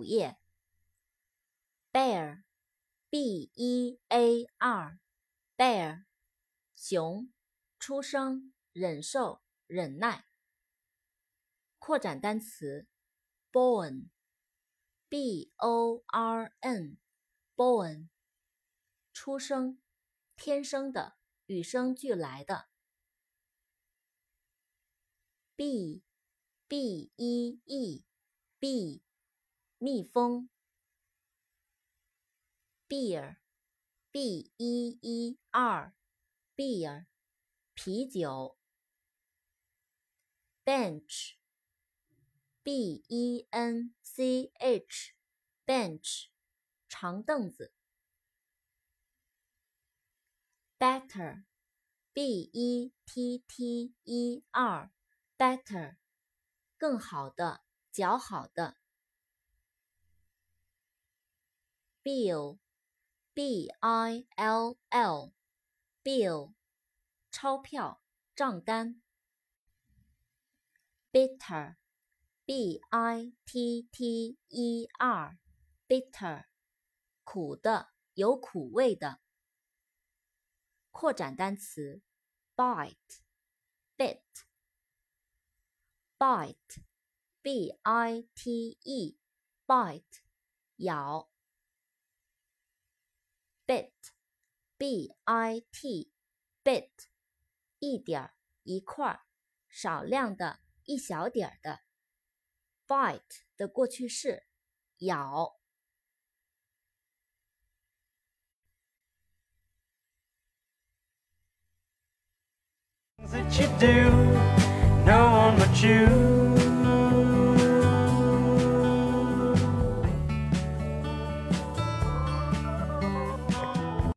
五页。bear，b-e-a-r，bear，熊，出生，忍受，忍耐。扩展单词，born，b-o-r-n，born，出生，天生的，与生俱来的。b，b-e-e，b 蜜蜂。beer，b-e-e-r，beer，啤酒。bench，b-e-n-c-h，bench，长凳子。better，b-e-t-t-e-r，better，更好的，较好的。bill，b-i-l-l，bill，钞票，账单。bitter，b-i-t-t-e-r，bitter，苦的，有苦味的。扩展单词，bite，bite，b-i-t-e，bite，咬。bit，b-i-t，bit，一点儿，一块儿，少量的，一小点儿的。bite 的过去式，咬。